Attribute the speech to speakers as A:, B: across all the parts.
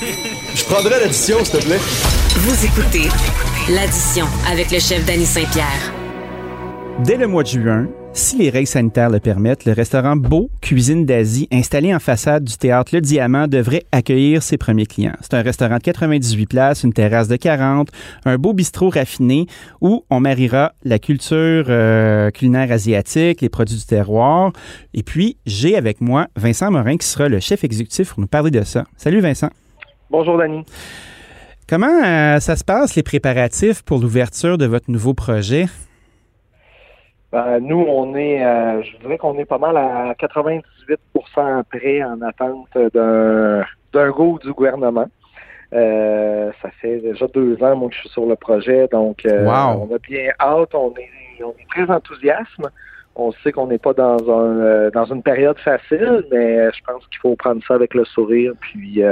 A: Je prendrai l'addition, s'il te plaît.
B: Vous écoutez l'addition avec le chef Danny Saint-Pierre.
C: Dès le mois de juin, si les règles sanitaires le permettent, le restaurant Beau Cuisine d'Asie, installé en façade du théâtre Le Diamant, devrait accueillir ses premiers clients. C'est un restaurant de 98 places, une terrasse de 40, un beau bistrot raffiné où on mariera la culture euh, culinaire asiatique, les produits du terroir. Et puis, j'ai avec moi Vincent Morin qui sera le chef exécutif pour nous parler de ça. Salut Vincent.
D: Bonjour Dani.
C: Comment euh, ça se passe, les préparatifs pour l'ouverture de votre nouveau projet?
D: Ben, nous, on est, euh, je dirais qu'on est pas mal à 98% prêt en attente d'un, go du gouvernement. Euh, ça fait déjà deux ans, moi, que je suis sur le projet, donc euh, on a bien hâte, on est, on est très enthousiaste. On sait qu'on n'est pas dans un dans une période facile, mais je pense qu'il faut prendre ça avec le sourire, puis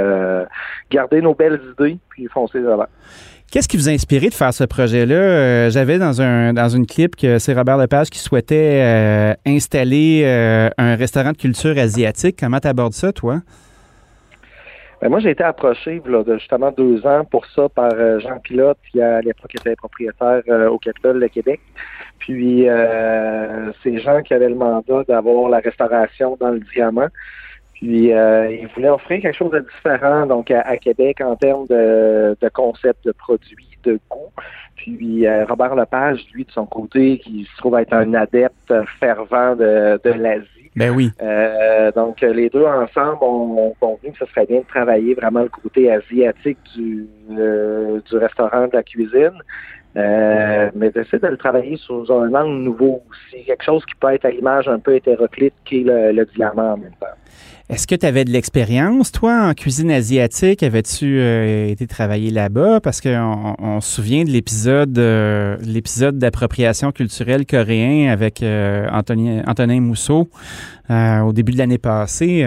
D: garder nos belles idées, puis foncer avant.
C: Qu'est-ce qui vous a inspiré de faire ce projet-là? Euh, j'avais dans un dans une clip que c'est Robert Lepage qui souhaitait euh, installer euh, un restaurant de culture asiatique. Comment tu abordes ça, toi?
D: Ben moi, j'ai été approché là, de justement deux ans pour ça par Jean Pilote, qui à l'époque était propriétaire au Capitole de Québec. Puis c'est Jean qui avait le mandat d'avoir la restauration dans le diamant. Puis euh, il voulait offrir quelque chose de différent donc à, Québec en termes de, de concept de produits, de goût. Puis euh, Robert Lepage, lui, de son côté, qui se trouve être un adepte fervent de, de l'Asie.
C: Ben oui.
D: Euh, donc les deux ensemble ont, convenu que ce serait bien de travailler vraiment le côté asiatique du, du restaurant de la cuisine. Mais d'essayer de le travailler sous un angle nouveau aussi, quelque chose qui peut être à l'image un peu hétéroclite qui est le, le diamant en même temps.
C: Est-ce que tu avais de l'expérience, toi, en cuisine asiatique? Avais-tu euh, été travailler là-bas? Parce qu'on on se souvient de l'épisode euh, l'épisode d'appropriation culturelle coréen avec euh, Anthony, Antonin Mousseau au début de l'année passée.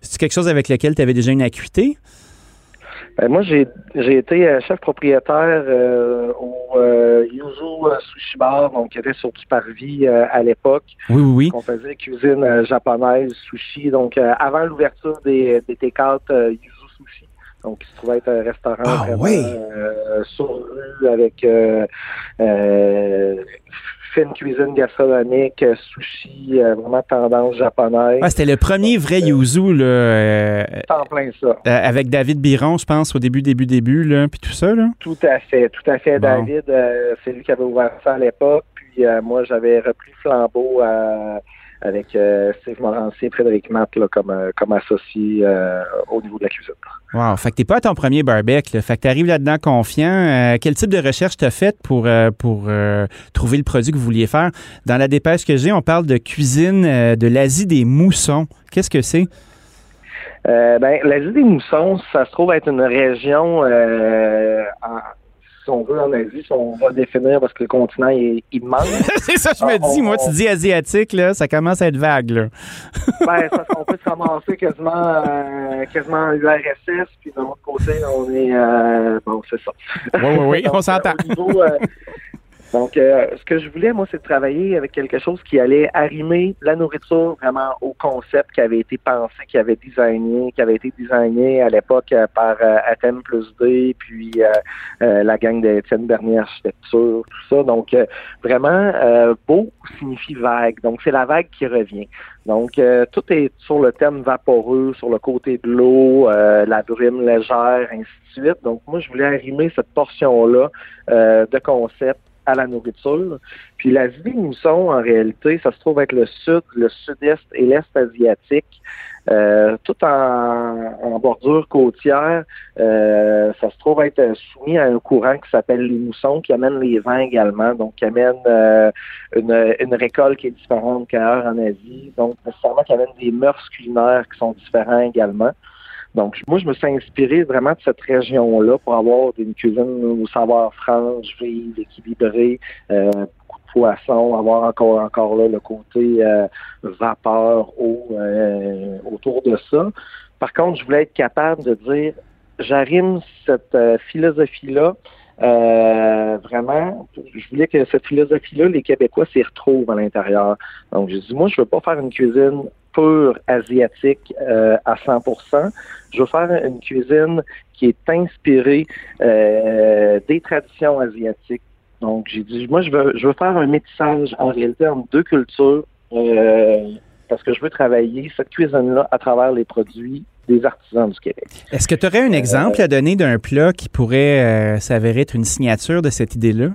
C: C'est quelque chose avec lequel tu avais déjà une acuité?
D: Ben, moi, j'ai été euh, chef propriétaire euh, au euh, Yuzu Sushi Bar, donc qui était sur du parvis à l'époque.
C: Oui, oui, oui.
D: On faisait cuisine japonaise, sushi. Donc, avant l'ouverture des, des T4 Yuzu Sushi, donc qui se trouvait être un restaurant
C: ah,
D: vraiment
C: oui.
D: sur rue avec fine cuisine gastronomique, euh, sushi, euh, vraiment tendance japonaise.
C: Ah, c'était le premier vrai yuzu, là.
D: Euh, en plein ça.
C: avec David Biron, je pense, au début, début, début, là, puis tout ça, là.
D: Tout à fait, tout à fait. David, c'est lui qui avait ouvert ça à l'époque, puis moi, j'avais repris flambeau à avec euh, Steve Morancier, Frédéric Matt là, comme, euh, comme associé euh, au niveau de la cuisine.
C: Wow. Fait que t'es pas à ton premier barbecue. Fait que t'arrives là-dedans confiant. quel type de recherche t'as fait pour, pour trouver le produit que vous vouliez faire? Dans la dépêche que j'ai, on parle de cuisine de l'Asie des moussons. Qu'est-ce que c'est?
D: ben, l'Asie des moussons, ça se trouve être une région en, on veut, en Asie, si on va définir parce que le continent est immense.
C: c'est ça, je me ah, dis. Moi, tu dis asiatique, là, ça commence à être vague, là.
D: ben, ça, on peut se ramasser quasiment, euh, quasiment l'URSS, puis de l'autre côté, on est. Euh, bon, c'est ça.
C: Oui, oui, oui, on s'entend.
D: Euh, donc, euh, ce que je voulais, moi, c'est de travailler avec quelque chose qui allait arrimer la nourriture vraiment au concept qui avait été pensé, qui avait designé, qui avait été designé à l'époque euh, par euh, Athènes plus D, puis la gang d'Étienne Bernier Architecture, tout ça. Donc, vraiment, beau signifie vague. Donc, c'est la vague qui revient. Donc, tout est sur le thème vaporeux, sur le côté de l'eau, la brume légère, ainsi de suite. Donc, moi, je voulais arrimer cette portion-là de concept à la nourriture. Puis la vie mousson, en réalité, ça se trouve être le sud, le sud-est et l'est asiatique. Euh, tout en, bordure côtière, euh, ça se trouve être soumis à un courant qui s'appelle les moussons, qui amène les vins également, donc qui amène euh, une, une, récolte qui est différente qu'ailleurs en Asie, donc nécessairement qui amène des mœurs culinaires qui sont différents également. Donc, moi, je me suis inspiré vraiment de cette région-là pour avoir une cuisine au savoir franche, vive, équilibrée, euh, beaucoup de poissons, avoir encore encore là le côté euh, vapeur, eau euh, autour de ça. Par contre, je voulais être capable de dire, j'arrime cette philosophie-là euh, vraiment, je voulais que cette philosophie-là, les Québécois s'y retrouvent à l'intérieur. Donc, j'ai dit, moi, je veux pas faire une cuisine pure asiatique euh, à 100%. Je veux faire une cuisine qui est inspirée euh, des traditions asiatiques. Donc, j'ai dit, moi, je veux, je veux faire un métissage en réalité entre deux cultures euh, parce que je veux travailler cette cuisine-là à travers les produits des artisans du Québec.
C: Est-ce que tu aurais un exemple à donner d'un plat qui pourrait s'avérer être une signature de cette idée-là?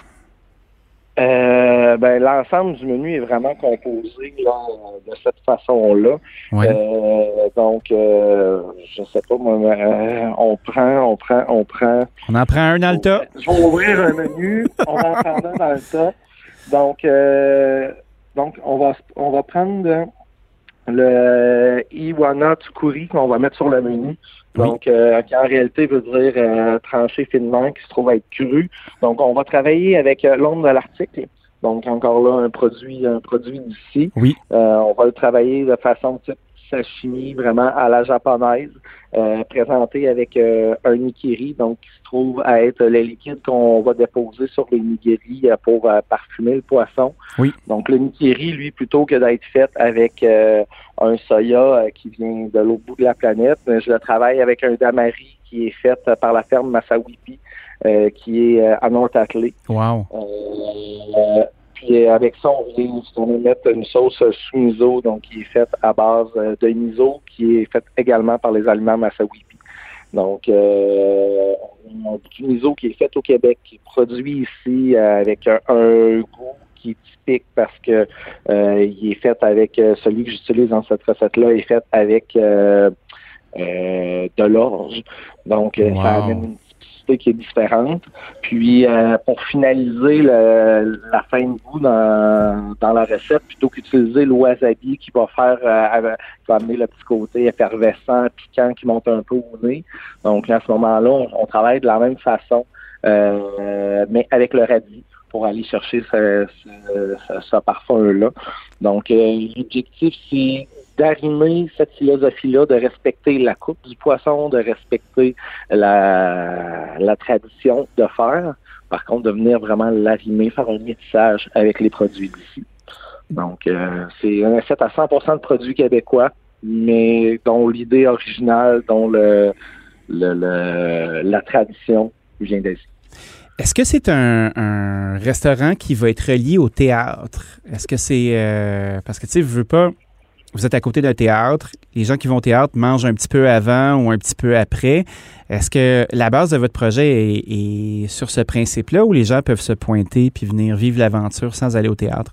D: Euh, ben, l'ensemble du menu est vraiment composé de cette façon-là. Euh, donc, euh, je sais pas, moi, euh, on prend, on prend, on prend.
C: On en prend un dans le tas.
D: Je vais ouvrir un menu, on en prendre un dans le tas. Donc, donc on va on va prendre le Iwana Tsukuri qu'on va mettre sur le menu. Donc, euh, qui en réalité veut dire euh, tranché finement, qui se trouve être cru. Donc, on va travailler avec euh, l'ombre de l'article. Donc, encore là, un produit, un produit d'ici.
C: Oui.
D: Euh, on va le travailler de façon type sashimi, vraiment à la japonaise, présenté avec un nikiri, donc qui se trouve à être le liquide qu'on va déposer sur les nigiri pour parfumer le poisson.
C: Oui.
D: Donc, le nikiri, lui, plutôt que d'être fait avec un soya euh, qui vient de l'autre bout de la planète. Je le travaille avec un damari qui est fait par la ferme Massawipi, euh, qui est à North-Atley.
C: Wow.
D: Puis avec ça, on vient on mettre une sauce sous miso, donc qui est faite à base de miso, qui est faite également par les aliments Massawipi. Donc, euh, du miso qui est fait au Québec, qui est produit ici avec un goût est typique parce que euh, il est fait avec euh, celui que j'utilise dans cette recette-là est fait avec euh, de l'orge. Donc ça amène une qui est différente. Puis pour finaliser la fin de goût dans, dans la recette, plutôt qu'utiliser le wasabi qui va faire qui va amener le petit côté effervescent, piquant qui monte un peu au nez. Donc à ce moment-là, on, travaille de la même façon. mais avec le radis pour aller chercher ce, parfum-là. Donc, euh, l'objectif, c'est d'arrimer cette philosophie-là, de respecter la coupe du poisson, de respecter la, tradition de faire. Par contre, de venir vraiment l'arrimer, faire un métissage avec les produits d'ici. Donc, euh, c'est un recette à 100% de produits québécois, mais dont l'idée originale, dont le, la tradition vient d'Asie.
C: Est-ce que c'est un, restaurant qui va être relié au théâtre? Est-ce que c'est. Euh, parce que, tu sais, vous veux pas. Vous êtes à côté d'un théâtre. Les gens qui vont au théâtre mangent un petit peu avant ou un petit peu après. Est-ce que la base de votre projet est, sur ce principe-là où les gens peuvent se pointer puis venir vivre l'aventure sans aller au théâtre?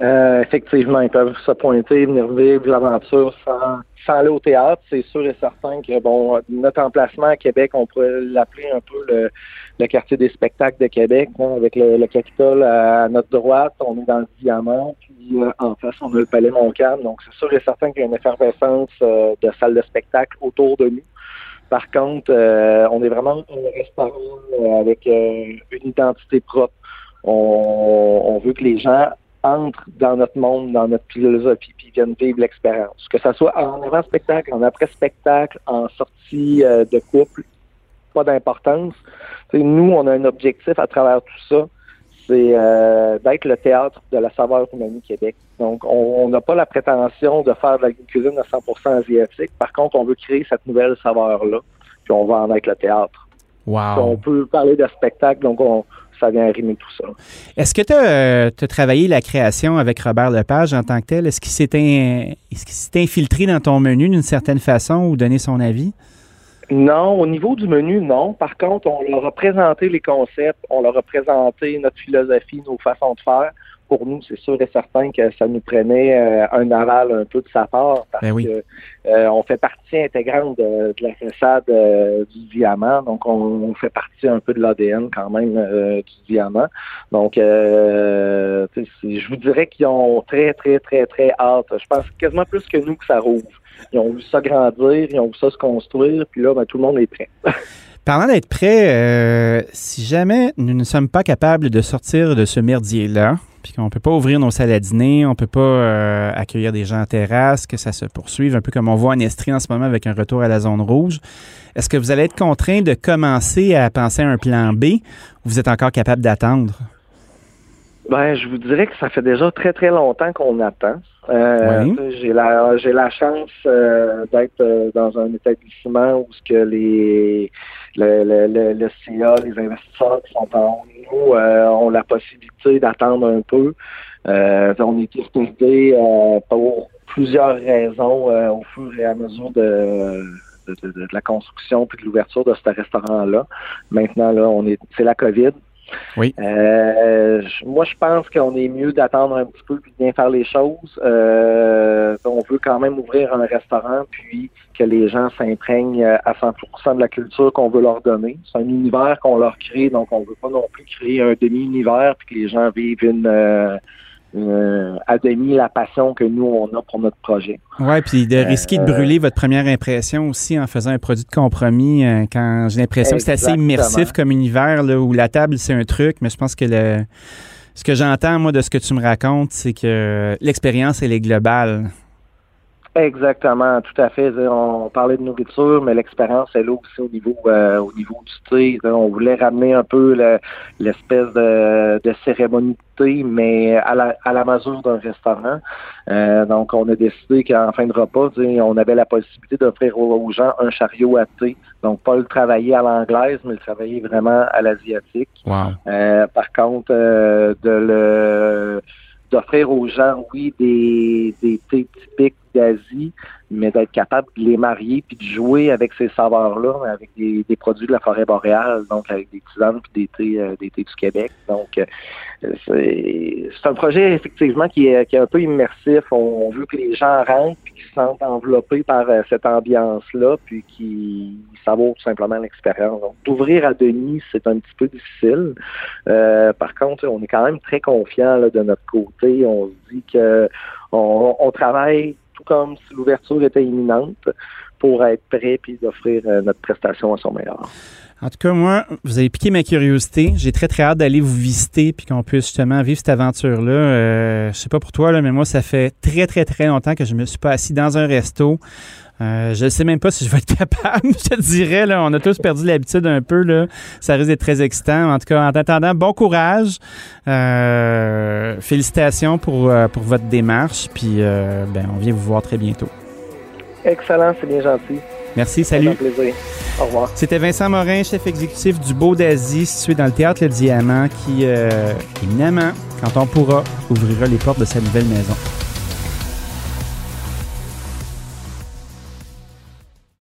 D: Euh, effectivement, ils peuvent se pointer, venir vivre l'aventure sans, sans aller au théâtre. C'est sûr et certain que bon, notre emplacement à Québec, on pourrait l'appeler un peu le, le quartier des spectacles de Québec, hein, avec le, Capitole à notre droite, on est dans le Diamant, puis euh, en face, on a le Palais Montcalm. Donc, c'est sûr et certain qu'il y a une effervescence euh, de salles de spectacle autour de nous. Par contre, euh, on est vraiment un restaurant avec une identité propre. On, veut que les gens entrent dans notre monde, dans notre philosophie, puis viennent vivre l'expérience. Que ce soit en avant-spectacle, en après-spectacle, en sortie de couple, pas d'importance. Nous, on a un objectif à travers tout ça, c'est euh, d'être le théâtre de la saveur humaine Québec. Donc, on n'a pas la prétention de faire de la cuisine à 100% asiatique. Par contre, on veut créer cette nouvelle saveur-là, puis on va en être le théâtre.
C: Wow.
D: On peut parler de spectacle, donc on, ça vient rimer tout ça.
C: Est-ce que tu as, euh, travaillé la création avec Robert Lepage en tant que tel? Est-ce qu'il s'est infiltré dans ton menu d'une certaine façon ou donné son avis?
D: Non, au niveau du menu, non. Par contre, on leur a présenté les concepts, on leur a présenté notre philosophie, nos façons de faire. Pour nous, c'est sûr et certain que ça nous prenait euh, un aval un peu de sa part parce
C: ben
D: que euh, on fait partie intégrante de, la façade euh, du diamant, donc on, fait partie un peu de l'ADN quand même du diamant. Donc, je vous dirais qu'ils ont très, très, très, très hâte. Je pense quasiment plus que nous que ça rouvre ils ont vu ça grandir, ils ont vu ça se construire, puis là, ben, tout le monde est prêt.
C: Parlant d'être prêt, euh, si jamais nous ne sommes pas capables de sortir de ce merdier-là, puis qu'on ne peut pas ouvrir nos salles à dîner, on ne peut pas euh, accueillir des gens en terrasse, que ça se poursuive, un peu comme on voit en Estrie en ce moment avec un retour à la zone rouge, est-ce que vous allez être contraint de commencer à penser à un plan B ou vous êtes encore capable d'attendre?
D: Ben, je vous dirais que ça fait déjà très très longtemps qu'on attend. Euh,
C: Oui.
D: J'ai la j'ai la chance euh, d'être euh, dans un établissement où ce que les le, le, le, le CA, les investisseurs qui sont en haut de nous euh, ont la possibilité d'attendre un peu. Euh, on est retardé euh, pour plusieurs raisons euh, au fur et à mesure de, de, de- de la construction puis de l'ouverture de ce restaurant-là. Maintenant, là, on est c'est la COVID.
C: Oui.
D: Euh, moi, je pense qu'on est mieux d'attendre un petit peu puis de bien faire les choses. Euh, on veut quand même ouvrir un restaurant puis que les gens s'imprègnent à 100% de la culture qu'on veut leur donner. C'est un univers qu'on leur crée, donc on veut pas non plus créer un demi-univers puis que les gens vivent une, euh, une- à demi la passion que nous on a pour notre projet.
C: Ouais, puis de risquer de
D: Euh,
C: brûler votre première impression aussi en faisant un produit de compromis, euh, quand j'ai l'impression que c'est assez immersif comme univers, là, où la table, c'est un truc, mais je pense que le, ce que j'entends, moi, de ce que tu me racontes, c'est que l'expérience, elle est globale.
D: Exactement, tout à fait. On parlait de nourriture, mais l'expérience est là aussi au niveau euh, au niveau du thé. On voulait ramener un peu le- l'espèce de, de cérémonie de thé, mais à la, à la mesure d'un restaurant. Euh, donc, on a décidé qu'en fin de repas, on avait la possibilité d'offrir aux, aux gens un chariot à thé. Donc, pas le travailler à l'anglaise, mais le travailler vraiment à l'asiatique.
C: Wow.
D: Euh, par contre, euh, de le d'offrir aux gens, oui, des, des thés typiques d'Asie, mais d'être capable de les marier puis de jouer avec ces saveurs-là, avec des, produits de la forêt boréale, donc avec des tisanes puis des thés, euh, des du Québec. Donc, euh, c'est un projet effectivement qui est, qui est un peu immersif. On, veut que les gens rentrent puis qu'ils se sentent enveloppés par euh, cette ambiance-là, puis qu'ils savourent tout simplement l'expérience. Donc, d'ouvrir à demi, c'est un petit peu difficile. Par contre, on est quand même très confiant de notre côté. On se dit que on, on travaille comme si l'ouverture était imminente pour être prêt puis d'offrir euh, notre prestation à son meilleur.
C: En tout cas, moi, vous avez piqué ma curiosité. J'ai très, très hâte d'aller vous visiter puis qu'on puisse justement vivre cette aventure-là. Euh, je sais pas pour toi, là, mais moi, ça fait très, très, très longtemps que je me suis pas assis dans un resto. Euh, je sais même pas si je vais être capable, je te dirais. Là, on a tous perdu l'habitude un peu. Là. Ça risque d'être très excitant. En tout cas, en attendant, bon courage. Euh, félicitations pour, euh, pour votre démarche. Puis, ben, on vient vous voir très bientôt.
D: Excellent, c'est bien gentil.
C: Merci, salut.
D: plaisir. Au revoir.
C: C'était Vincent Morin, chef exécutif du Beau d'Asie, situé dans le Théâtre Le Diamant, qui, euh, éminemment, quand on pourra, ouvrira les portes de sa nouvelle maison.